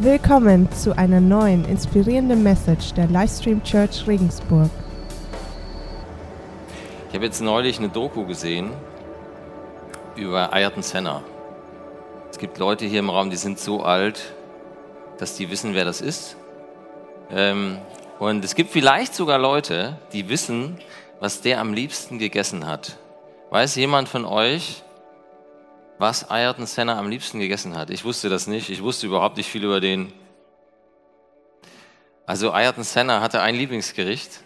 Willkommen zu einer neuen inspirierenden Message der Livestream Church Regensburg. Ich habe jetzt neulich eine Doku gesehen über Ayrton Senna. Es gibt Leute hier im Raum, die sind so alt, dass die wissen, wer das ist. Ähm, und es gibt vielleicht sogar Leute, die wissen, was der am liebsten gegessen hat. Weiß jemand von euch, was Ayrton Senna am liebsten gegessen hat? Ich wusste das nicht. Ich wusste überhaupt nicht viel über den. Also Ayrton Senna hatte ein Lieblingsgericht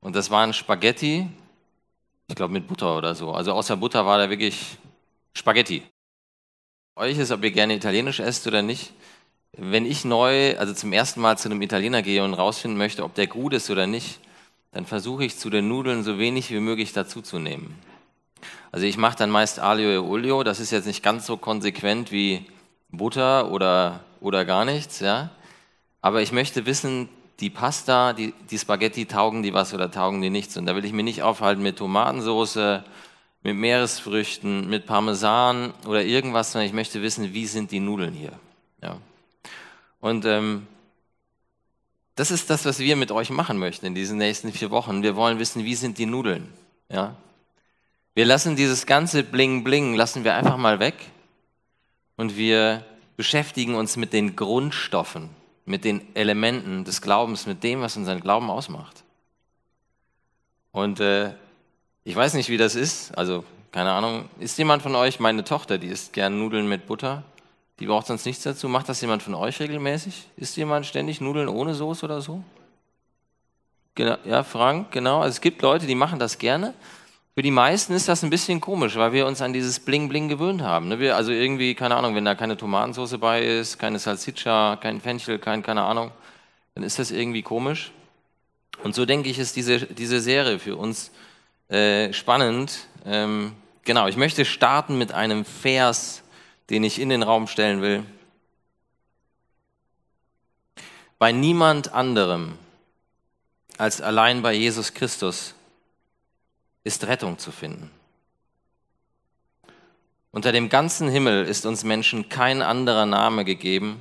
und das waren Spaghetti, ich glaube mit Butter oder so. Also außer Butter war da wirklich Spaghetti. Euch ist, ob ihr gerne Italienisch esst oder nicht. Wenn ich neu, also zum ersten Mal zu einem Italiener gehe und rausfinden möchte, ob der gut ist oder nicht, dann versuche ich zu den Nudeln so wenig wie möglich dazuzunehmen. Also ich mache dann meist Aglio e Olio, das ist jetzt nicht ganz so konsequent wie Butter oder, oder gar nichts, ja. Aber ich möchte wissen, die Pasta, die, die Spaghetti, taugen die was oder taugen die nichts? Und da will ich mich nicht aufhalten mit Tomatensauce, mit Meeresfrüchten, mit Parmesan oder irgendwas, sondern ich möchte wissen, wie sind die Nudeln hier? Ja. Und ähm, das ist das, was wir mit euch machen möchten in diesen nächsten vier Wochen. Wir wollen wissen, wie sind die Nudeln? Ja. Wir lassen dieses ganze Bling Bling, lassen wir einfach mal weg und wir beschäftigen uns mit den Grundstoffen, mit den Elementen des Glaubens, mit dem, was unseren Glauben ausmacht. Und äh, ich weiß nicht, wie das ist. Also, keine Ahnung. Ist jemand von euch, meine Tochter, die isst gern Nudeln mit Butter? Die braucht sonst nichts dazu. Macht das jemand von euch regelmäßig? Isst jemand ständig Nudeln ohne Soße oder so? Genau, ja, Frank, genau. Also es gibt Leute, die machen das gerne. Für die meisten ist das ein bisschen komisch, weil wir uns an dieses Bling-Bling gewöhnt haben. Ne? Wir, also irgendwie, keine Ahnung, wenn da keine Tomatensauce bei ist, keine Salsiccia, kein Fenchel, kein, keine Ahnung, dann ist das irgendwie komisch. Und so denke ich, ist diese, diese Serie für uns äh, spannend. Ähm, genau, ich möchte starten mit einem Vers, den ich in den Raum stellen will. Bei niemand anderem als allein bei Jesus Christus ist Rettung zu finden. Unter dem ganzen Himmel ist uns Menschen kein anderer Name gegeben,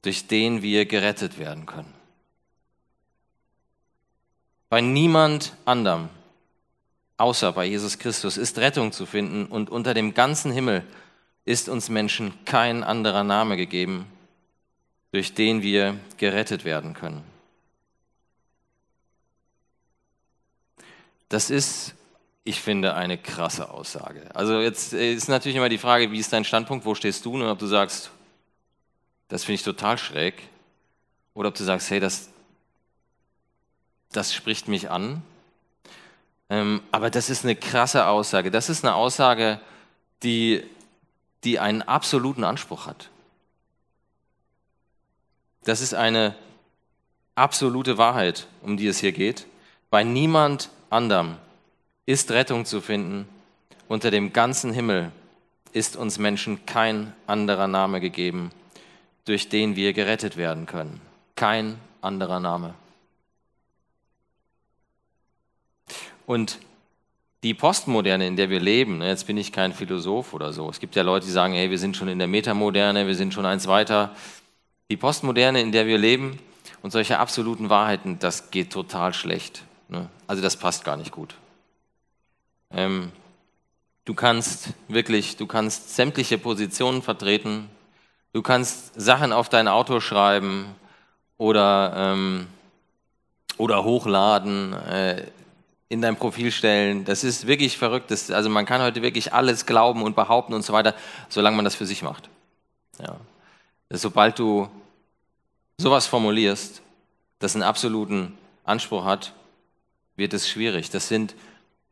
durch den wir gerettet werden können. Bei niemand anderem außer bei Jesus Christus ist Rettung zu finden und unter dem ganzen Himmel ist uns Menschen kein anderer Name gegeben, durch den wir gerettet werden können. Das ist, ich finde, eine krasse Aussage. Also jetzt ist natürlich immer die Frage, wie ist dein Standpunkt, wo stehst du und ob du sagst, das finde ich total schräg, oder ob du sagst, hey, das, das spricht mich an ähm, aber das ist eine krasse Aussage. Das ist eine Aussage, die, die einen absoluten Anspruch hat. Das ist eine absolute Wahrheit, um die es hier geht. Bei niemand anderem ist Rettung zu finden. Unter dem ganzen Himmel ist uns Menschen kein anderer Name gegeben, durch den wir gerettet werden können. Kein anderer Name. Und die Postmoderne, in der wir leben, ne, jetzt bin ich kein Philosoph oder so. Es gibt ja Leute, die sagen, hey, wir sind schon in der Metamoderne, wir sind schon eins weiter. Die Postmoderne, in der wir leben und solche absoluten Wahrheiten, das geht total schlecht. Ne? Also das passt gar nicht gut. Ähm, du kannst wirklich, du kannst sämtliche Positionen vertreten, du kannst Sachen auf dein Auto schreiben oder, ähm, oder hochladen. Äh, in dein Profil stellen. Das ist wirklich verrückt. Das, also man kann heute wirklich alles glauben und behaupten und so weiter, solange man das für sich macht. Ja. Sobald du sowas formulierst, das einen absoluten Anspruch hat, wird es schwierig. Das sind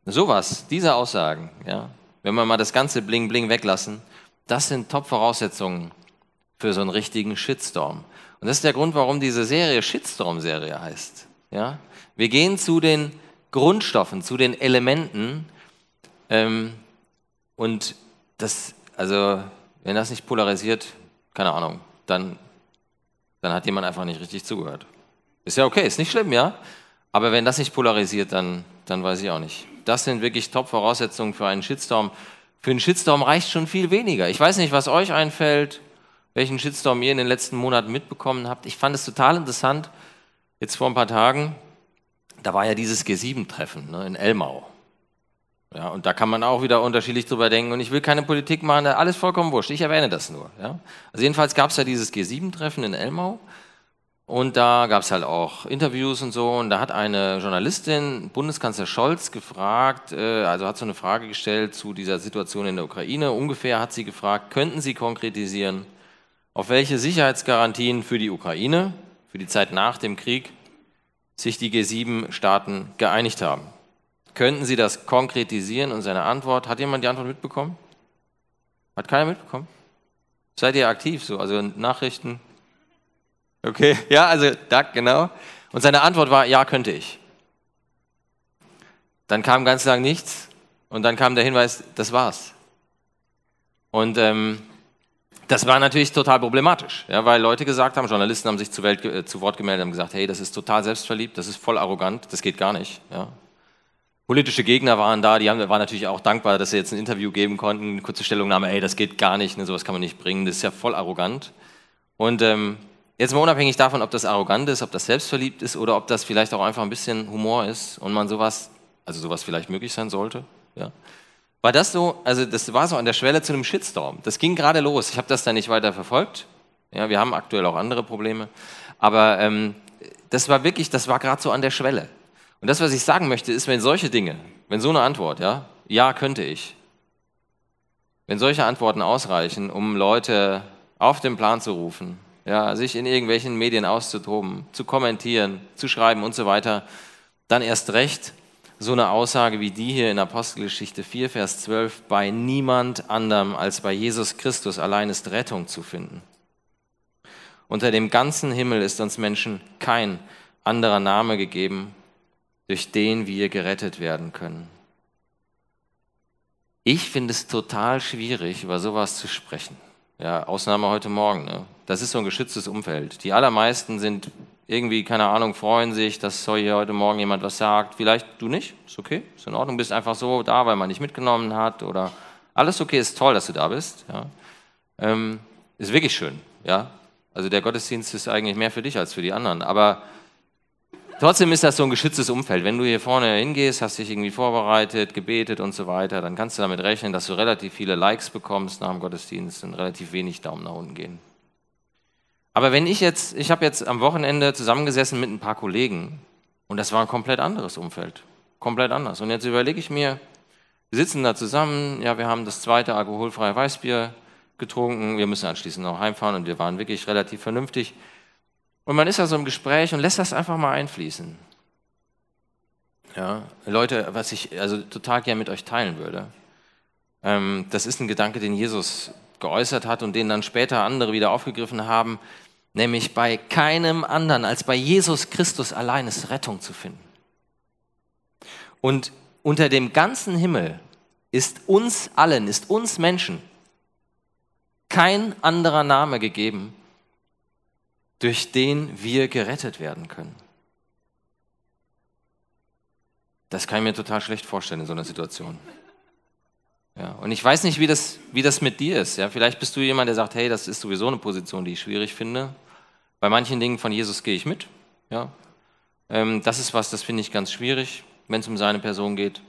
sowas, diese Aussagen, ja, wenn wir mal das ganze Bling Bling weglassen, das sind Top-Voraussetzungen für so einen richtigen Shitstorm. Und das ist der Grund, warum diese Serie Shitstorm-Serie heißt. Ja? Wir gehen zu den Grundstoffen, zu den Elementen. Ähm, und das, also, wenn das nicht polarisiert, keine Ahnung, dann, dann hat jemand einfach nicht richtig zugehört. Ist ja okay, ist nicht schlimm, ja? Aber wenn das nicht polarisiert, dann, dann weiß ich auch nicht. Das sind wirklich Top-Voraussetzungen für einen Shitstorm. Für einen Shitstorm reicht schon viel weniger. Ich weiß nicht, was euch einfällt welchen Shitstorm ihr in den letzten Monaten mitbekommen habt. Ich fand es total interessant, jetzt vor ein paar Tagen, da war ja dieses G7-Treffen ne, in Elmau. Ja, und da kann man auch wieder unterschiedlich drüber denken. Und ich will keine Politik machen, alles vollkommen wurscht. Ich erwähne das nur. Ja. Also jedenfalls gab es ja dieses G7-Treffen in Elmau. Und da gab es halt auch Interviews und so. Und da hat eine Journalistin Bundeskanzler Scholz gefragt, äh, also hat so eine Frage gestellt zu dieser Situation in der Ukraine. Ungefähr hat sie gefragt, könnten Sie konkretisieren, auf welche Sicherheitsgarantien für die Ukraine, für die Zeit nach dem Krieg, sich die G7-Staaten geeinigt haben? Könnten Sie das konkretisieren? Und seine Antwort, hat jemand die Antwort mitbekommen? Hat keiner mitbekommen? Seid ihr aktiv so? Also Nachrichten? Okay, ja, also da, genau. Und seine Antwort war, ja, könnte ich. Dann kam ganz lang nichts und dann kam der Hinweis, das war's. Und ähm, das war natürlich total problematisch, ja, weil Leute gesagt haben, Journalisten haben sich zu, Welt, äh, zu Wort gemeldet, haben gesagt, hey, das ist total selbstverliebt, das ist voll arrogant, das geht gar nicht. Ja. Politische Gegner waren da, die haben, waren natürlich auch dankbar, dass sie jetzt ein Interview geben konnten, eine kurze Stellungnahme, hey, das geht gar nicht, ne, sowas kann man nicht bringen, das ist ja voll arrogant. Und ähm, jetzt mal unabhängig davon, ob das arrogant ist, ob das selbstverliebt ist oder ob das vielleicht auch einfach ein bisschen Humor ist und man sowas, also sowas vielleicht möglich sein sollte, ja. War das so, also das war so an der Schwelle zu einem Shitstorm. Das ging gerade los. Ich habe das dann nicht weiter verfolgt. Ja, wir haben aktuell auch andere Probleme. Aber ähm, das war wirklich, das war gerade so an der Schwelle. Und das, was ich sagen möchte, ist, wenn solche Dinge, wenn so eine Antwort, ja, ja, könnte ich, wenn solche Antworten ausreichen, um Leute auf den Plan zu rufen, ja, sich in irgendwelchen Medien auszutoben, zu kommentieren, zu schreiben und so weiter, dann erst recht so eine Aussage wie die hier in Apostelgeschichte 4, Vers 12, bei niemand anderem als bei Jesus Christus allein ist Rettung zu finden. Unter dem ganzen Himmel ist uns Menschen kein anderer Name gegeben, durch den wir gerettet werden können. Ich finde es total schwierig, über sowas zu sprechen. Ja, Ausnahme heute Morgen. Ne? Das ist so ein geschütztes Umfeld. Die allermeisten sind irgendwie, keine Ahnung, freuen sich, dass hier heute Morgen jemand was sagt. Vielleicht du nicht, ist okay, ist in Ordnung, bist einfach so da, weil man dich mitgenommen hat oder alles okay, ist toll, dass du da bist. Ja. Ähm, ist wirklich schön, ja. Also der Gottesdienst ist eigentlich mehr für dich als für die anderen. Aber Trotzdem ist das so ein geschütztes Umfeld. Wenn du hier vorne hingehst, hast dich irgendwie vorbereitet, gebetet und so weiter, dann kannst du damit rechnen, dass du relativ viele Likes bekommst nach dem Gottesdienst und relativ wenig Daumen nach unten gehen. Aber wenn ich jetzt, ich habe jetzt am Wochenende zusammengesessen mit ein paar Kollegen und das war ein komplett anderes Umfeld. Komplett anders. Und jetzt überlege ich mir, wir sitzen da zusammen, ja, wir haben das zweite alkoholfreie Weißbier getrunken, wir müssen anschließend noch heimfahren und wir waren wirklich relativ vernünftig. Und man ist da so im Gespräch und lässt das einfach mal einfließen. Ja, Leute, was ich also total gerne mit euch teilen würde, ähm, das ist ein Gedanke, den Jesus geäußert hat und den dann später andere wieder aufgegriffen haben, nämlich bei keinem anderen als bei Jesus Christus allein ist Rettung zu finden. Und unter dem ganzen Himmel ist uns allen, ist uns Menschen kein anderer Name gegeben, durch den wir gerettet werden können. Das kann ich mir total schlecht vorstellen in so einer Situation. Ja, und ich weiß nicht, wie das, wie das mit dir ist. Ja, vielleicht bist du jemand, der sagt, hey, das ist sowieso eine Position, die ich schwierig finde. Bei manchen Dingen von Jesus gehe ich mit. Ja, ähm, das ist was, das finde ich ganz schwierig, wenn es um seine Person geht.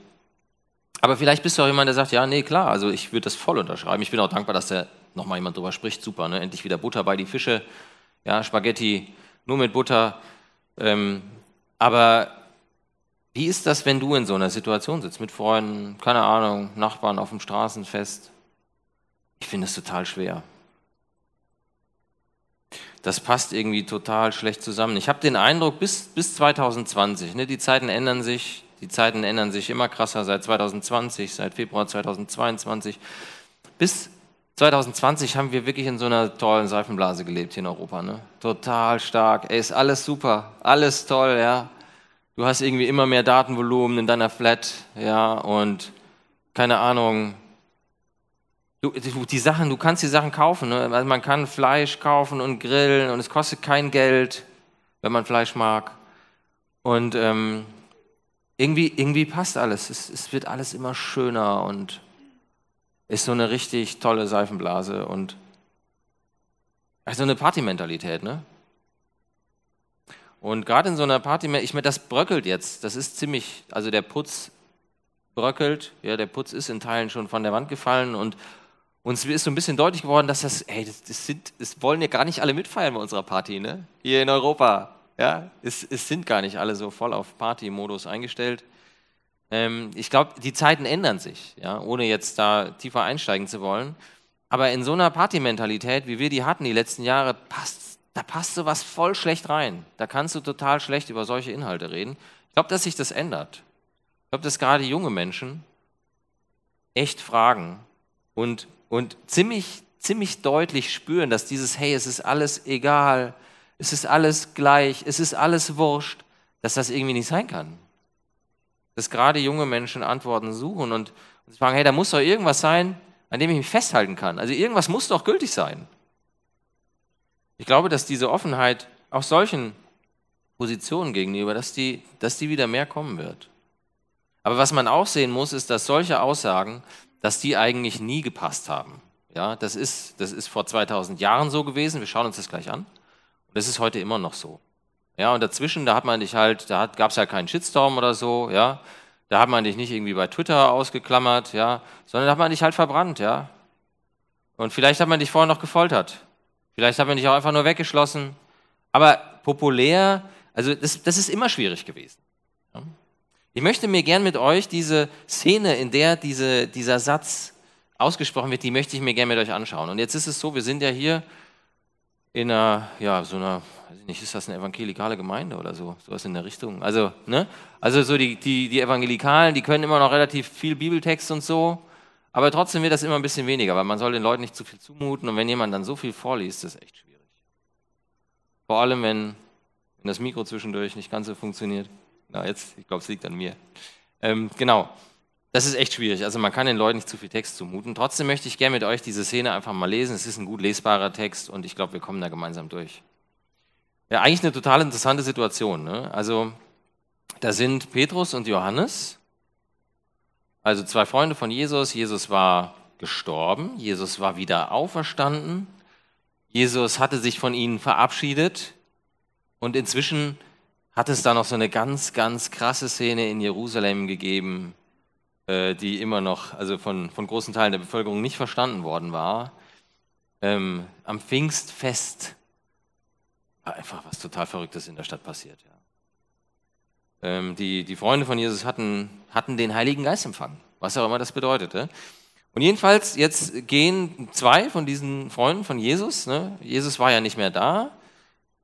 Aber vielleicht bist du auch jemand, der sagt, ja, nee, klar, also ich würde das voll unterschreiben. Ich bin auch dankbar, dass da nochmal jemand drüber spricht. Super, ne? endlich wieder Butter bei die Fische ja, Spaghetti nur mit Butter. Ähm, aber wie ist das, wenn du in so einer Situation sitzt, mit Freunden, keine Ahnung, Nachbarn auf dem Straßenfest? Ich finde es total schwer. Das passt irgendwie total schlecht zusammen. Ich habe den Eindruck, bis, bis 2020, ne, die Zeiten ändern sich, die Zeiten ändern sich immer krasser seit 2020, seit Februar 2022. Bis 2020 haben wir wirklich in so einer tollen Seifenblase gelebt hier in Europa. Ne? Total stark. Ey, ist alles super, alles toll, ja. Du hast irgendwie immer mehr Datenvolumen in deiner Flat, ja, und keine Ahnung. Du, die Sachen, du kannst die Sachen kaufen. Ne? Also man kann Fleisch kaufen und grillen und es kostet kein Geld, wenn man Fleisch mag. Und ähm, irgendwie, irgendwie passt alles. Es, es wird alles immer schöner und ist so eine richtig tolle Seifenblase. Und Also eine Partymentalität, ne? Und gerade in so einer Party, ich meine, das bröckelt jetzt. Das ist ziemlich, also der Putz bröckelt. Ja, der Putz ist in Teilen schon von der Wand gefallen und uns ist so ein bisschen deutlich geworden, dass das, hey, das, das, sind, das wollen ja gar nicht alle mitfeiern bei unserer Party, ne? Hier in Europa. Ja, es, es sind gar nicht alle so voll auf Party-Modus eingestellt. Ähm, ich glaube, die Zeiten ändern sich, ja, ohne jetzt da tiefer einsteigen zu wollen. Aber in so einer Partymentalität, wie wir die hatten die letzten Jahre, passt da passt sowas voll schlecht rein. Da kannst du total schlecht über solche Inhalte reden. Ich glaube, dass sich das ändert. Ich glaube, dass gerade junge Menschen echt fragen und, und ziemlich, ziemlich deutlich spüren, dass dieses, hey, es ist alles egal, es ist alles gleich, es ist alles wurscht, dass das irgendwie nicht sein kann. Dass gerade junge Menschen Antworten suchen und, und fragen, hey, da muss doch irgendwas sein, an dem ich mich festhalten kann. Also irgendwas muss doch gültig sein. Ich glaube, dass diese Offenheit auch solchen Positionen gegenüber, dass die, dass die wieder mehr kommen wird. Aber was man auch sehen muss, ist, dass solche Aussagen, dass die eigentlich nie gepasst haben. Ja, das ist, das ist vor 2000 Jahren so gewesen. Wir schauen uns das gleich an. Und das ist heute immer noch so. Ja, und dazwischen, da hat man dich halt, da gab es ja keinen Shitstorm oder so, ja. Da hat man dich nicht irgendwie bei Twitter ausgeklammert, ja, sondern da hat man dich halt verbrannt, ja. Und vielleicht hat man dich vorher noch gefoltert. Vielleicht haben wir dich auch einfach nur weggeschlossen. Aber populär, also das, das ist immer schwierig gewesen. Ich möchte mir gern mit euch diese Szene, in der diese, dieser Satz ausgesprochen wird, die möchte ich mir gern mit euch anschauen. Und jetzt ist es so, wir sind ja hier in einer, ja, so einer, weiß ich nicht, ist das eine evangelikale Gemeinde oder so, sowas in der Richtung. Also, ne? Also so die, die, die Evangelikalen, die können immer noch relativ viel Bibeltext und so. Aber trotzdem wird das immer ein bisschen weniger, weil man soll den Leuten nicht zu viel zumuten und wenn jemand dann so viel vorliest, ist das echt schwierig. Vor allem, wenn, wenn das Mikro zwischendurch nicht ganz so funktioniert. Na, jetzt, ich glaube, es liegt an mir. Ähm, genau, das ist echt schwierig. Also man kann den Leuten nicht zu viel Text zumuten. Trotzdem möchte ich gerne mit euch diese Szene einfach mal lesen. Es ist ein gut lesbarer Text und ich glaube, wir kommen da gemeinsam durch. Ja, eigentlich eine total interessante Situation. Ne? Also da sind Petrus und Johannes also zwei Freunde von Jesus. Jesus war gestorben, Jesus war wieder auferstanden, Jesus hatte sich von ihnen verabschiedet und inzwischen hat es da noch so eine ganz, ganz krasse Szene in Jerusalem gegeben, äh, die immer noch, also von, von großen Teilen der Bevölkerung nicht verstanden worden war. Ähm, am Pfingstfest war einfach was total Verrücktes in der Stadt passiert. Ja. Ähm, die, die Freunde von Jesus hatten, hatten den Heiligen Geist empfangen, was auch immer das bedeutete. Und jedenfalls, jetzt gehen zwei von diesen Freunden von Jesus, ne, Jesus war ja nicht mehr da,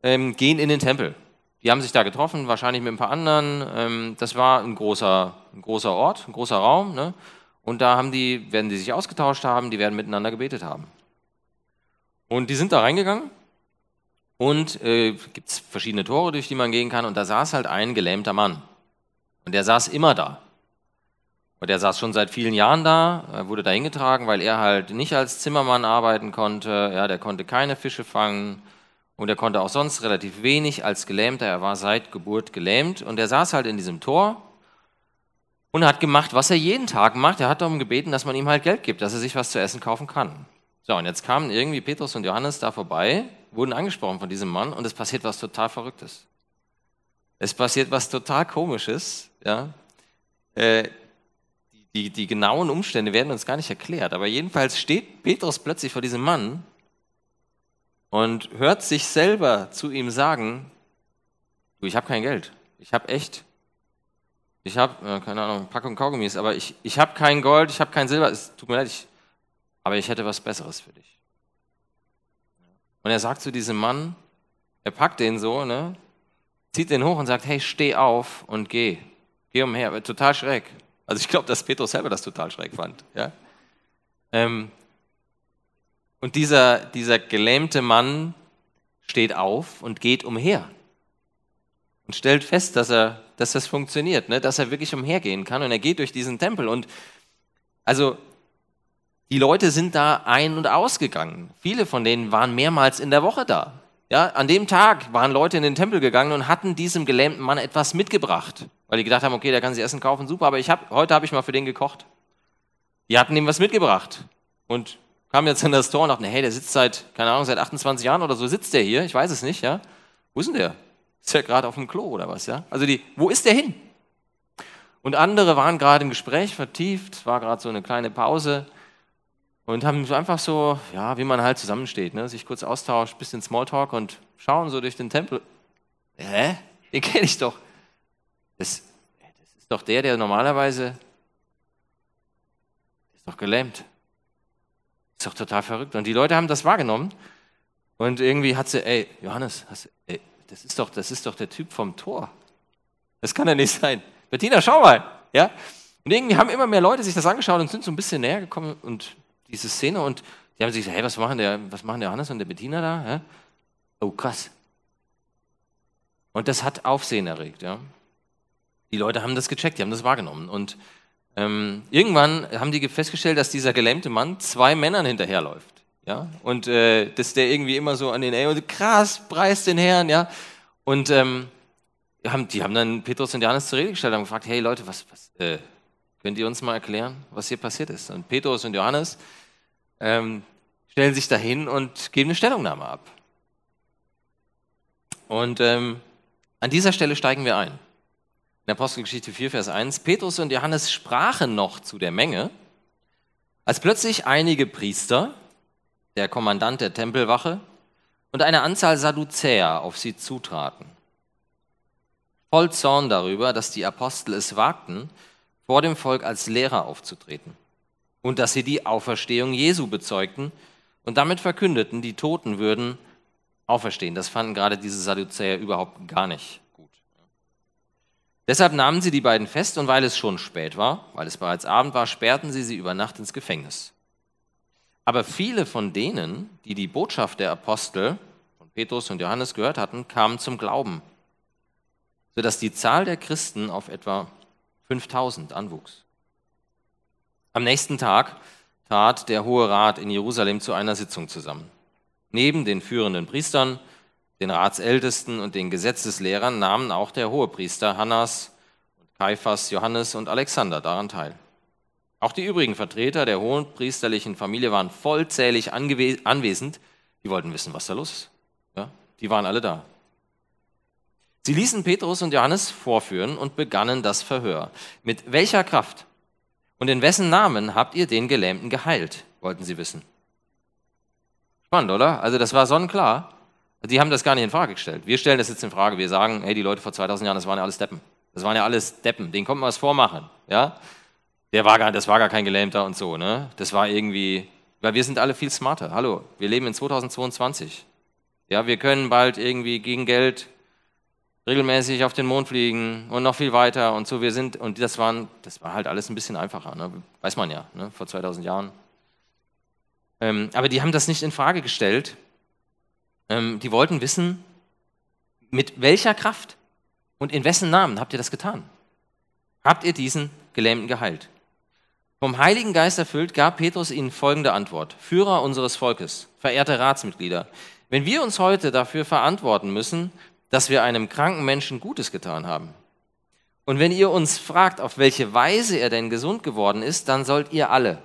ähm, gehen in den Tempel. Die haben sich da getroffen, wahrscheinlich mit ein paar anderen. Ähm, das war ein großer, ein großer Ort, ein großer Raum. Ne? Und da haben die, werden die sich ausgetauscht haben, die werden miteinander gebetet haben. Und die sind da reingegangen und äh, gibt es verschiedene Tore, durch die man gehen kann. Und da saß halt ein gelähmter Mann. Und der saß immer da. Und der saß schon seit vielen Jahren da, er wurde da hingetragen, weil er halt nicht als Zimmermann arbeiten konnte. Ja, der konnte keine Fische fangen und er konnte auch sonst relativ wenig als Gelähmter. Er war seit Geburt gelähmt und er saß halt in diesem Tor und hat gemacht, was er jeden Tag macht. Er hat darum gebeten, dass man ihm halt Geld gibt, dass er sich was zu essen kaufen kann. So, und jetzt kamen irgendwie Petrus und Johannes da vorbei wurden angesprochen von diesem Mann und es passiert was total Verrücktes. Es passiert was total Komisches. Ja? Äh, die, die genauen Umstände werden uns gar nicht erklärt, aber jedenfalls steht Petrus plötzlich vor diesem Mann und hört sich selber zu ihm sagen, du, ich habe kein Geld. Ich habe echt, ich habe, äh, keine Ahnung, Packung Kaugummis, aber ich, ich habe kein Gold, ich habe kein Silber, es tut mir leid, ich, aber ich hätte was Besseres für dich. Und er sagt zu diesem Mann, er packt den so, ne, zieht den hoch und sagt, hey, steh auf und geh. Geh umher. Total schräg. Also ich glaube, dass Petrus selber das total schräg fand. Ja? Ähm, und dieser, dieser gelähmte Mann steht auf und geht umher und stellt fest, dass, er, dass das funktioniert, ne? dass er wirklich umhergehen kann und er geht durch diesen Tempel. Und also die Leute sind da ein- und ausgegangen. Viele von denen waren mehrmals in der Woche da. Ja, an dem Tag waren Leute in den Tempel gegangen und hatten diesem gelähmten Mann etwas mitgebracht, weil die gedacht haben, okay, der kann sich Essen kaufen, super, aber ich hab, heute habe ich mal für den gekocht. Die hatten ihm was mitgebracht und kamen jetzt in das Tor und dachten, hey, der sitzt seit, keine Ahnung, seit 28 Jahren oder so, sitzt der hier, ich weiß es nicht, ja. Wo ist denn der? Ist der gerade auf dem Klo oder was, ja? Also die, wo ist der hin? Und andere waren gerade im Gespräch vertieft, war gerade so eine kleine Pause und haben so einfach so, ja, wie man halt zusammensteht, ne? sich kurz austauscht, bisschen Smalltalk und schauen so durch den Tempel. Hä? Den kenne ich doch. Das, das ist doch der, der normalerweise ist doch gelähmt. Ist doch total verrückt. Und die Leute haben das wahrgenommen. Und irgendwie hat sie, ey, Johannes, hast, ey, das, ist doch, das ist doch der Typ vom Tor. Das kann ja nicht sein. Bettina, schau mal. Ja? Und irgendwie haben immer mehr Leute sich das angeschaut und sind so ein bisschen näher gekommen und diese Szene und die haben sich gesagt, hey, was machen der, was machen der Johannes und der Bettina da? Ja? Oh, krass. Und das hat Aufsehen erregt. Ja? Die Leute haben das gecheckt, die haben das wahrgenommen. Und ähm, irgendwann haben die festgestellt, dass dieser gelähmte Mann zwei Männern hinterherläuft. Ja? Und äh, dass der irgendwie immer so an den, ey, und krass, preis den Herrn, ja. Und ähm, haben, die haben dann Petrus und Johannes zur Rede gestellt und gefragt, hey Leute, was, was äh, könnt ihr uns mal erklären, was hier passiert ist? Und Petrus und Johannes ähm, stellen sich dahin und geben eine Stellungnahme ab. Und ähm, an dieser Stelle steigen wir ein. In Apostelgeschichte 4, Vers 1. Petrus und Johannes sprachen noch zu der Menge, als plötzlich einige Priester, der Kommandant der Tempelwache und eine Anzahl Sadduzäer auf sie zutraten. Voll Zorn darüber, dass die Apostel es wagten, vor dem Volk als Lehrer aufzutreten und dass sie die Auferstehung Jesu bezeugten und damit verkündeten, die Toten würden auferstehen. Das fanden gerade diese Sadduzäer überhaupt gar nicht Deshalb nahmen sie die beiden fest und weil es schon spät war, weil es bereits Abend war, sperrten sie sie über Nacht ins Gefängnis. Aber viele von denen, die die Botschaft der Apostel von Petrus und Johannes gehört hatten, kamen zum Glauben, sodass die Zahl der Christen auf etwa 5000 anwuchs. Am nächsten Tag trat der Hohe Rat in Jerusalem zu einer Sitzung zusammen. Neben den führenden Priestern den Ratsältesten und den Gesetzeslehrern nahmen auch der Hohepriester Hannas und Kaiphas, Johannes und Alexander daran teil. Auch die übrigen Vertreter der hohenpriesterlichen Familie waren vollzählig anwesend. Die wollten wissen, was da los ist. Ja, die waren alle da. Sie ließen Petrus und Johannes vorführen und begannen das Verhör. Mit welcher Kraft und in wessen Namen habt ihr den Gelähmten geheilt, wollten sie wissen. Spannend, oder? Also das war sonnenklar. Die haben das gar nicht in Frage gestellt. Wir stellen das jetzt in Frage. Wir sagen, hey, die Leute vor 2000 Jahren, das waren ja alles Deppen. Das waren ja alles Deppen. Denen konnte man was vormachen. Ja? Der war gar, das war gar kein Gelähmter und so. Ne? Das war irgendwie, weil wir sind alle viel smarter. Hallo, wir leben in 2022. Ja, wir können bald irgendwie gegen Geld regelmäßig auf den Mond fliegen und noch viel weiter und so. Wir sind, und das, waren, das war halt alles ein bisschen einfacher. Ne? Weiß man ja, ne? vor 2000 Jahren. Ähm, aber die haben das nicht in Frage gestellt ähm, die wollten wissen, mit welcher Kraft und in wessen Namen habt ihr das getan? Habt ihr diesen Gelähmten geheilt? Vom Heiligen Geist erfüllt gab Petrus ihnen folgende Antwort. Führer unseres Volkes, verehrte Ratsmitglieder, wenn wir uns heute dafür verantworten müssen, dass wir einem kranken Menschen Gutes getan haben, und wenn ihr uns fragt, auf welche Weise er denn gesund geworden ist, dann sollt ihr alle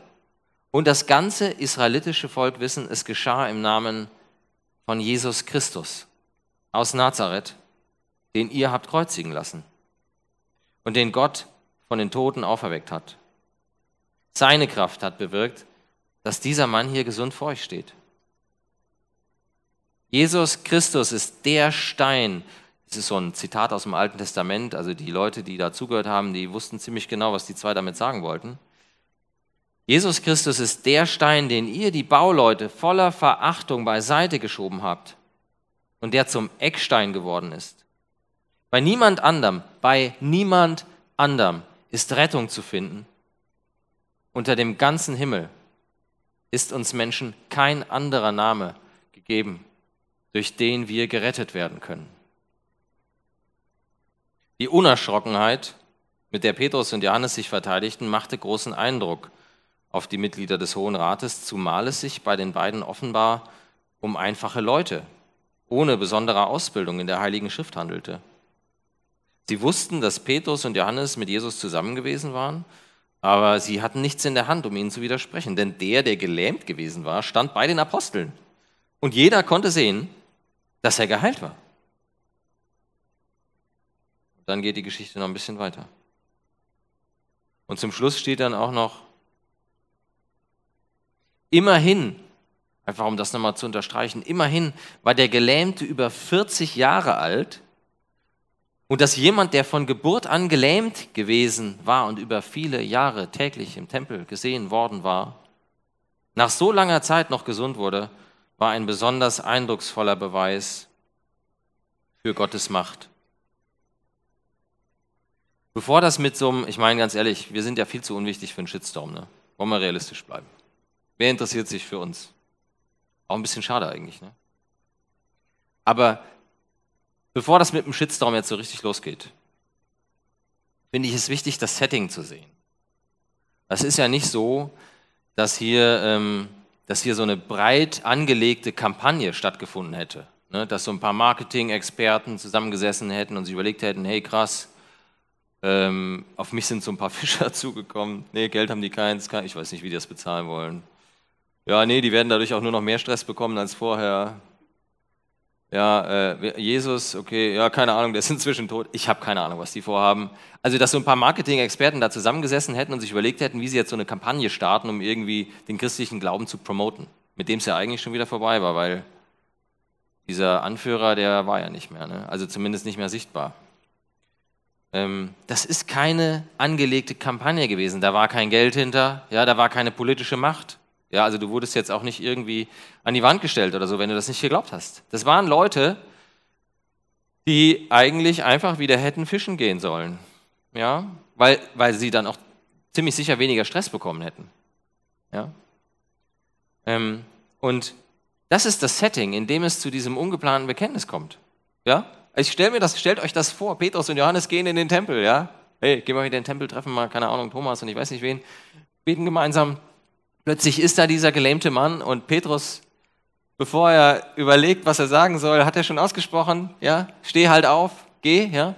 und das ganze israelitische Volk wissen, es geschah im Namen von Jesus Christus aus Nazareth, den ihr habt kreuzigen lassen und den Gott von den Toten auferweckt hat. Seine Kraft hat bewirkt, dass dieser Mann hier gesund vor euch steht. Jesus Christus ist der Stein. Das ist so ein Zitat aus dem Alten Testament. Also die Leute, die dazugehört haben, die wussten ziemlich genau, was die zwei damit sagen wollten. Jesus Christus ist der Stein, den ihr, die Bauleute, voller Verachtung beiseite geschoben habt und der zum Eckstein geworden ist. Bei niemand anderem, bei niemand anderem ist Rettung zu finden. Unter dem ganzen Himmel ist uns Menschen kein anderer Name gegeben, durch den wir gerettet werden können. Die Unerschrockenheit, mit der Petrus und Johannes sich verteidigten, machte großen Eindruck auf die Mitglieder des Hohen Rates, zumal es sich bei den beiden offenbar um einfache Leute ohne besondere Ausbildung in der Heiligen Schrift handelte. Sie wussten, dass Petrus und Johannes mit Jesus zusammen gewesen waren, Aber sie hatten nichts in der Hand, um ihnen zu widersprechen, denn der, der gelähmt gewesen war, stand bei den Aposteln. Und jeder konnte sehen, dass er geheilt war. Dann geht die Geschichte noch ein bisschen weiter. Und zum Schluss steht dann auch noch, immerhin, einfach um das nochmal zu unterstreichen, immerhin war der Gelähmte über 40 Jahre alt und dass jemand, der von Geburt an gelähmt gewesen war und über viele Jahre täglich im Tempel gesehen worden war, nach so langer Zeit noch gesund wurde, war ein besonders eindrucksvoller Beweis für Gottes Macht. Bevor das mit so einem, ich meine ganz ehrlich, wir sind ja viel zu unwichtig für einen Shitstorm, ne? Wollen wir realistisch bleiben. Wer interessiert sich für uns? Auch ein bisschen schade eigentlich, ne? Aber bevor das mit dem Shitstorm jetzt so richtig losgeht, finde ich es wichtig, das Setting zu sehen. Das ist ja nicht so, dass hier, ähm, dass hier so eine breit angelegte Kampagne stattgefunden hätte. Ne? Dass so ein paar Marketing-Experten zusammengesessen hätten und sich überlegt hätten, hey krass, ähm, auf mich sind so ein paar Fischer zugekommen. Nee, Geld haben die keins, ich weiß nicht, wie die das bezahlen wollen. Ja, nee, die werden dadurch auch nur noch mehr Stress bekommen als vorher ja, äh, Jesus, okay, ja, keine Ahnung, der ist inzwischen tot. Ich habe keine Ahnung, was die vorhaben. Also, dass so ein paar Marketing-Experten da zusammengesessen hätten und sich überlegt hätten, wie sie jetzt so eine Kampagne starten, um irgendwie den christlichen Glauben zu promoten. Mit dem es ja eigentlich schon wieder vorbei war, weil dieser Anführer, der war ja nicht mehr, ne? also zumindest nicht mehr sichtbar. Ähm, das ist keine angelegte Kampagne gewesen. Da war kein Geld hinter, ja, da war keine politische Macht. Ja, also du wurdest jetzt auch nicht irgendwie an die Wand gestellt oder so, wenn du das nicht geglaubt hast. Das waren Leute, die eigentlich einfach wieder hätten fischen gehen sollen. Ja, weil, weil sie dann auch ziemlich sicher weniger Stress bekommen hätten. Ja. Ähm, und das ist das Setting, in dem es zu diesem ungeplanten Bekenntnis kommt. Ja? Ich stell mir das, stellt euch das vor, Petrus und Johannes gehen in den Tempel, ja? Hey, gehen wir in den Tempel, treffen mal, keine Ahnung, Thomas und ich weiß nicht wen, beten gemeinsam, Plötzlich ist da dieser gelähmte Mann und Petrus, bevor er überlegt, was er sagen soll, hat er schon ausgesprochen, ja, steh halt auf, geh, ja.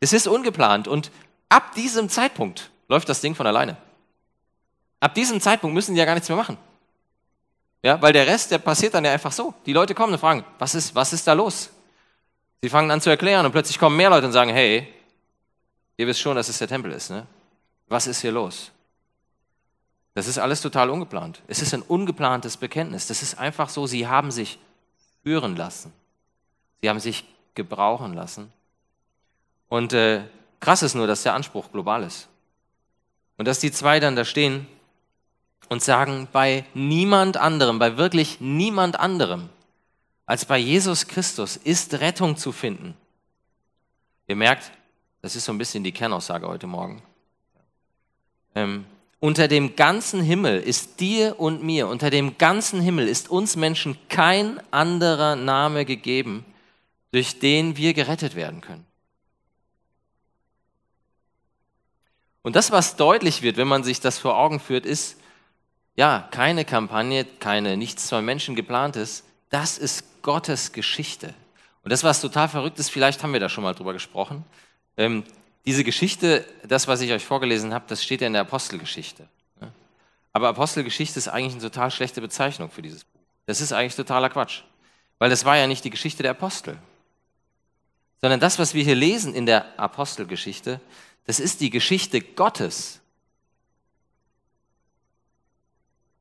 Es ist ungeplant und ab diesem Zeitpunkt läuft das Ding von alleine. Ab diesem Zeitpunkt müssen die ja gar nichts mehr machen. Ja, weil der Rest, der passiert dann ja einfach so. Die Leute kommen und fragen, was ist, was ist da los? Sie fangen an zu erklären und plötzlich kommen mehr Leute und sagen, hey, ihr wisst schon, dass es der Tempel ist, ne? Was ist hier los? Das ist alles total ungeplant. Es ist ein ungeplantes Bekenntnis. Das ist einfach so, sie haben sich führen lassen. Sie haben sich gebrauchen lassen. Und äh, krass ist nur, dass der Anspruch global ist. Und dass die zwei dann da stehen und sagen, bei niemand anderem, bei wirklich niemand anderem als bei Jesus Christus ist Rettung zu finden. Ihr merkt, das ist so ein bisschen die Kernaussage heute Morgen. Ähm, unter dem ganzen Himmel ist dir und mir, unter dem ganzen Himmel ist uns Menschen kein anderer Name gegeben, durch den wir gerettet werden können. Und das, was deutlich wird, wenn man sich das vor Augen führt, ist, ja, keine Kampagne, keine nichts von Menschen geplantes, das ist Gottes Geschichte. Und das, was total verrückt ist, vielleicht haben wir da schon mal drüber gesprochen, ähm, diese Geschichte, das, was ich euch vorgelesen habe, das steht ja in der Apostelgeschichte. Aber Apostelgeschichte ist eigentlich eine total schlechte Bezeichnung für dieses Buch. Das ist eigentlich totaler Quatsch. Weil das war ja nicht die Geschichte der Apostel. Sondern das, was wir hier lesen in der Apostelgeschichte, das ist die Geschichte Gottes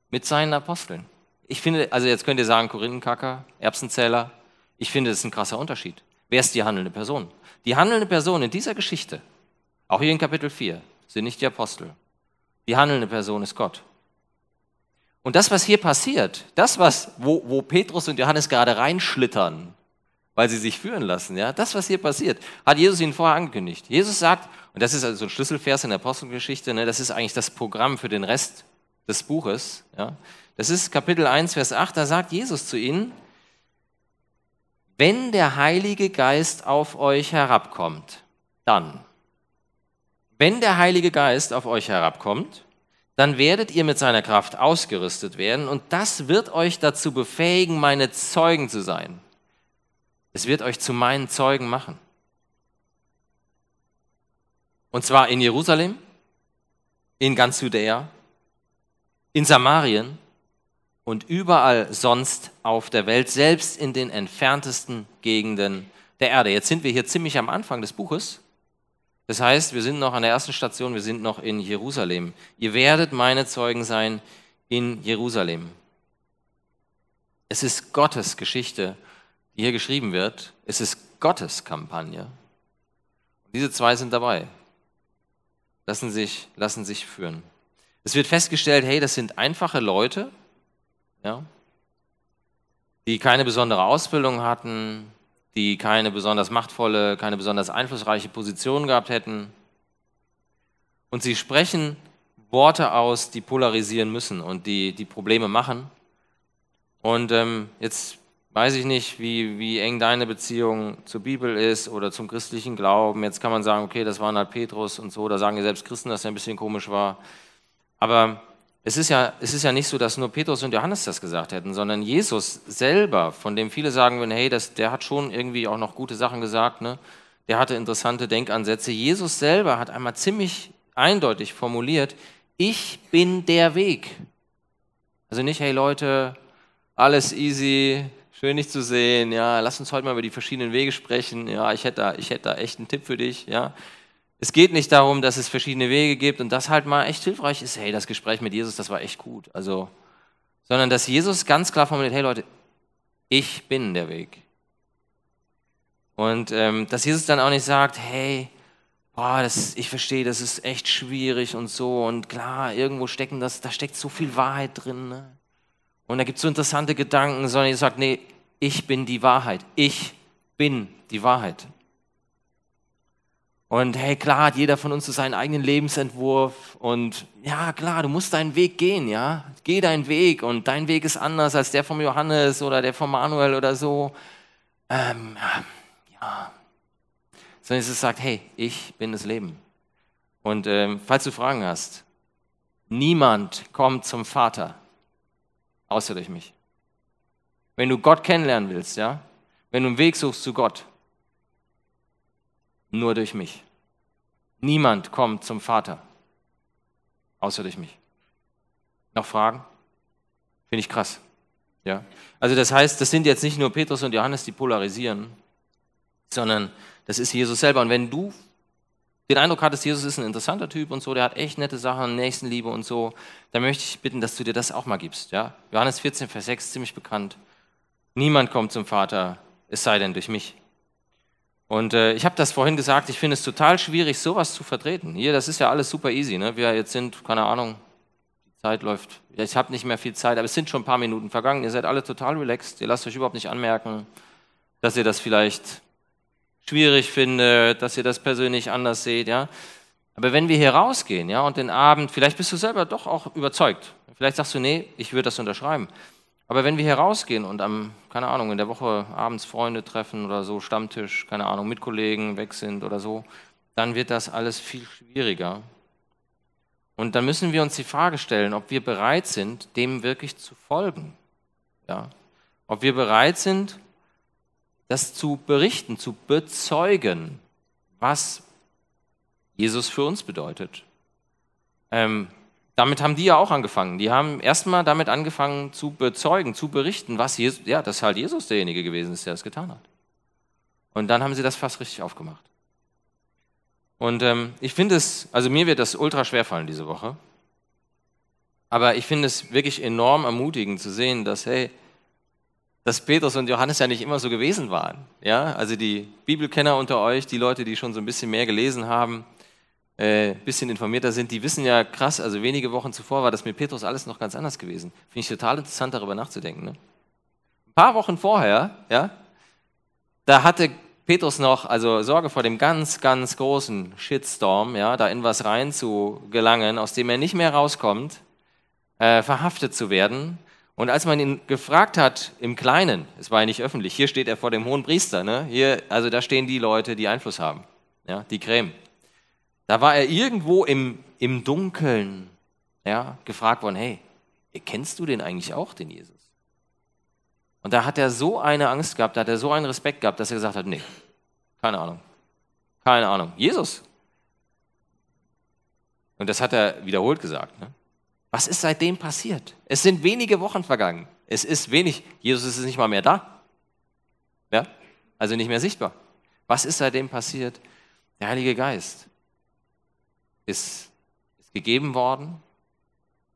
mit seinen Aposteln. Ich finde, also jetzt könnt ihr sagen, Korinthenkacker, Erbsenzähler, ich finde, das ist ein krasser Unterschied. Wer ist die handelnde Person? Die handelnde Person in dieser Geschichte, auch hier in Kapitel 4, sind nicht die Apostel. Die handelnde Person ist Gott. Und das, was hier passiert, das, was, wo, wo Petrus und Johannes gerade reinschlittern, weil sie sich führen lassen, ja, das, was hier passiert, hat Jesus ihnen vorher angekündigt. Jesus sagt, und das ist also ein Schlüsselvers in der Apostelgeschichte, ne, das ist eigentlich das Programm für den Rest des Buches. Ja. Das ist Kapitel 1, Vers 8, da sagt Jesus zu ihnen, wenn der Heilige Geist auf euch herabkommt, dann, wenn der Heilige Geist auf euch herabkommt, dann werdet ihr mit seiner Kraft ausgerüstet werden und das wird euch dazu befähigen, meine Zeugen zu sein. Es wird euch zu meinen Zeugen machen. Und zwar in Jerusalem, in ganz Judäa, in Samarien und überall sonst auf der Welt, selbst in den entferntesten Gegenden der Erde. Jetzt sind wir hier ziemlich am Anfang des Buches. Das heißt, wir sind noch an der ersten Station, wir sind noch in Jerusalem. Ihr werdet meine Zeugen sein in Jerusalem. Es ist Gottes Geschichte, die hier geschrieben wird. Es ist Gottes Kampagne. Und diese zwei sind dabei. Lassen sich, lassen sich führen. Es wird festgestellt, hey, das sind einfache Leute, ja, die keine besondere Ausbildung hatten, die keine besonders machtvolle, keine besonders einflussreiche Position gehabt hätten. Und sie sprechen Worte aus, die polarisieren müssen und die, die Probleme machen. Und ähm, jetzt weiß ich nicht, wie, wie eng deine Beziehung zur Bibel ist oder zum christlichen Glauben. Jetzt kann man sagen, okay, das waren halt Petrus und so, da sagen ja selbst Christen, dass er ein bisschen komisch war. Aber es ist, ja, es ist ja nicht so, dass nur Petrus und Johannes das gesagt hätten, sondern Jesus selber, von dem viele sagen würden, hey, das, der hat schon irgendwie auch noch gute Sachen gesagt, ne? der hatte interessante Denkansätze. Jesus selber hat einmal ziemlich eindeutig formuliert, ich bin der Weg. Also nicht, hey Leute, alles easy, schön dich zu sehen, ja, lass uns heute mal über die verschiedenen Wege sprechen, ja, ich hätte da, ich hätte da echt einen Tipp für dich, ja. Es geht nicht darum, dass es verschiedene Wege gibt und das halt mal echt hilfreich ist. Hey, das Gespräch mit Jesus, das war echt gut. Also, sondern dass Jesus ganz klar formuliert: Hey Leute, ich bin der Weg. Und ähm, dass Jesus dann auch nicht sagt: Hey, boah, das, ich verstehe, das ist echt schwierig und so und klar, irgendwo stecken das, da steckt so viel Wahrheit drin. Ne? Und da gibt es so interessante Gedanken, sondern Jesus sagt: Nee, ich bin die Wahrheit. Ich bin die Wahrheit. Und hey, klar hat jeder von uns so seinen eigenen Lebensentwurf. Und ja, klar, du musst deinen Weg gehen, ja. Geh deinen Weg. Und dein Weg ist anders als der vom Johannes oder der vom Manuel oder so. Ähm, ja. Sondern es sagt, hey, ich bin das Leben. Und ähm, falls du Fragen hast, niemand kommt zum Vater außer durch mich. Wenn du Gott kennenlernen willst, ja, wenn du einen Weg suchst zu Gott, nur durch mich. Niemand kommt zum Vater, außer durch mich. Noch Fragen? Finde ich krass. Ja? Also das heißt, das sind jetzt nicht nur Petrus und Johannes, die polarisieren, sondern das ist Jesus selber. Und wenn du den Eindruck hattest, Jesus ist ein interessanter Typ und so, der hat echt nette Sachen, Nächstenliebe und so, dann möchte ich bitten, dass du dir das auch mal gibst. Ja? Johannes 14, Vers 6, ziemlich bekannt. Niemand kommt zum Vater, es sei denn durch mich. Und äh, ich habe das vorhin gesagt, ich finde es total schwierig, sowas zu vertreten. Hier, das ist ja alles super easy. Ne? Wir jetzt sind, keine Ahnung, die Zeit läuft. Ich habe nicht mehr viel Zeit, aber es sind schon ein paar Minuten vergangen. Ihr seid alle total relaxed. Ihr lasst euch überhaupt nicht anmerken, dass ihr das vielleicht schwierig findet, dass ihr das persönlich anders seht. Ja? Aber wenn wir hier rausgehen ja, und den Abend, vielleicht bist du selber doch auch überzeugt. Vielleicht sagst du, nee, ich würde das unterschreiben. Aber wenn wir hier rausgehen und am, keine Ahnung, in der Woche abends Freunde treffen oder so, Stammtisch, keine Ahnung, mit Kollegen weg sind oder so, dann wird das alles viel schwieriger. Und dann müssen wir uns die Frage stellen, ob wir bereit sind, dem wirklich zu folgen. Ja? Ob wir bereit sind, das zu berichten, zu bezeugen, was Jesus für uns bedeutet. Ähm, damit haben die ja auch angefangen. Die haben erstmal damit angefangen zu bezeugen, zu berichten, was Jesus, ja, dass halt Jesus derjenige gewesen ist, der das getan hat. Und dann haben sie das fast richtig aufgemacht. Und ähm, ich finde es, also mir wird das ultra schwer fallen diese Woche. Aber ich finde es wirklich enorm ermutigend zu sehen, dass, hey, dass Petrus und Johannes ja nicht immer so gewesen waren. Ja, also die Bibelkenner unter euch, die Leute, die schon so ein bisschen mehr gelesen haben, äh, bisschen informierter sind, die wissen ja krass, also wenige Wochen zuvor war das mit Petrus alles noch ganz anders gewesen. Finde ich total interessant, darüber nachzudenken. Ne? Ein paar Wochen vorher, ja, da hatte Petrus noch also Sorge vor dem ganz, ganz großen Shitstorm, ja, da in was rein zu gelangen, aus dem er nicht mehr rauskommt, äh, verhaftet zu werden. Und als man ihn gefragt hat im Kleinen, es war ja nicht öffentlich, hier steht er vor dem hohen Priester, ne? hier, also da stehen die Leute, die Einfluss haben, ja, die Creme. Da war er irgendwo im, im Dunkeln ja, gefragt worden, hey, kennst du den eigentlich auch, den Jesus? Und da hat er so eine Angst gehabt, da hat er so einen Respekt gehabt, dass er gesagt hat, nee, keine Ahnung, keine Ahnung, Jesus. Und das hat er wiederholt gesagt. Ne? Was ist seitdem passiert? Es sind wenige Wochen vergangen. Es ist wenig. Jesus ist nicht mal mehr da. Ja? Also nicht mehr sichtbar. Was ist seitdem passiert? Der Heilige Geist ist, ist gegeben worden.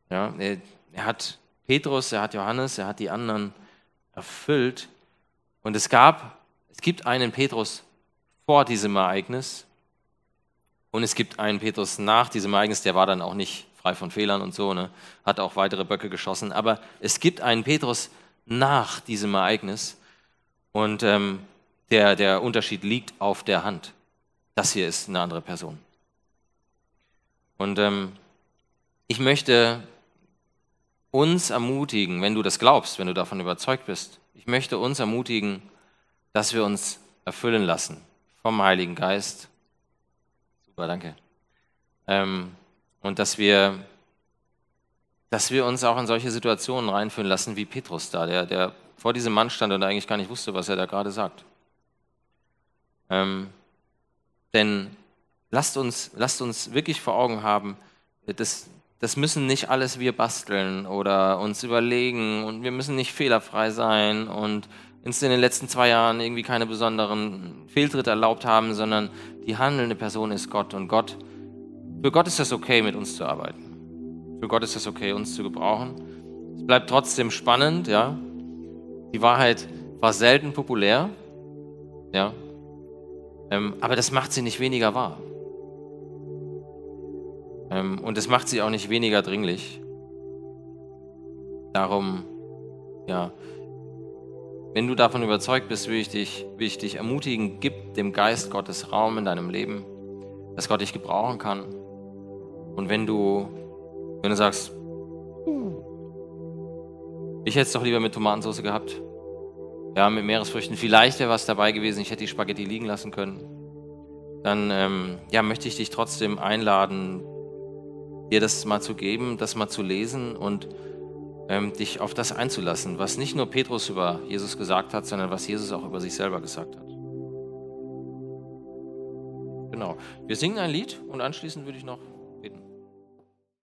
Ja, er, er hat Petrus, er hat Johannes, er hat die anderen erfüllt. Und es gab, es gibt einen Petrus vor diesem Ereignis und es gibt einen Petrus nach diesem Ereignis, der war dann auch nicht frei von Fehlern und so, ne? hat auch weitere Böcke geschossen. Aber es gibt einen Petrus nach diesem Ereignis und ähm, der, der Unterschied liegt auf der Hand. Das hier ist eine andere Person. Und ähm, ich möchte uns ermutigen, wenn du das glaubst, wenn du davon überzeugt bist, ich möchte uns ermutigen, dass wir uns erfüllen lassen vom Heiligen Geist. Super, danke. Ähm, und dass wir, dass wir uns auch in solche Situationen reinführen lassen wie Petrus da, der, der vor diesem Mann stand und eigentlich gar nicht wusste, was er da gerade sagt. Ähm, denn lasst uns, lasst uns wirklich vor Augen haben, das, das müssen nicht alles wir basteln oder uns überlegen und wir müssen nicht fehlerfrei sein und uns in den letzten zwei Jahren irgendwie keine besonderen Fehltritte erlaubt haben, sondern die handelnde Person ist Gott und Gott, für Gott ist das okay, mit uns zu arbeiten. Für Gott ist das okay, uns zu gebrauchen. Es bleibt trotzdem spannend, ja. Die Wahrheit war selten populär, ja. Ähm, aber das macht sie nicht weniger wahr. Ähm, und es macht sie auch nicht weniger dringlich. Darum, ja, wenn du davon überzeugt bist, will ich dich, will ich dich ermutigen, gib dem Geist Gottes Raum in deinem Leben, dass Gott dich gebrauchen kann. Und wenn du, wenn du sagst, ich hätte es doch lieber mit Tomatensauce gehabt, ja, mit Meeresfrüchten. Vielleicht wäre was dabei gewesen, ich hätte die Spaghetti liegen lassen können. Dann ähm, ja, möchte ich dich trotzdem einladen, dir das mal zu geben, das mal zu lesen und ähm, dich auf das einzulassen, was nicht nur Petrus über Jesus gesagt hat, sondern was Jesus auch über sich selber gesagt hat. Genau. Wir singen ein Lied und anschließend würde ich noch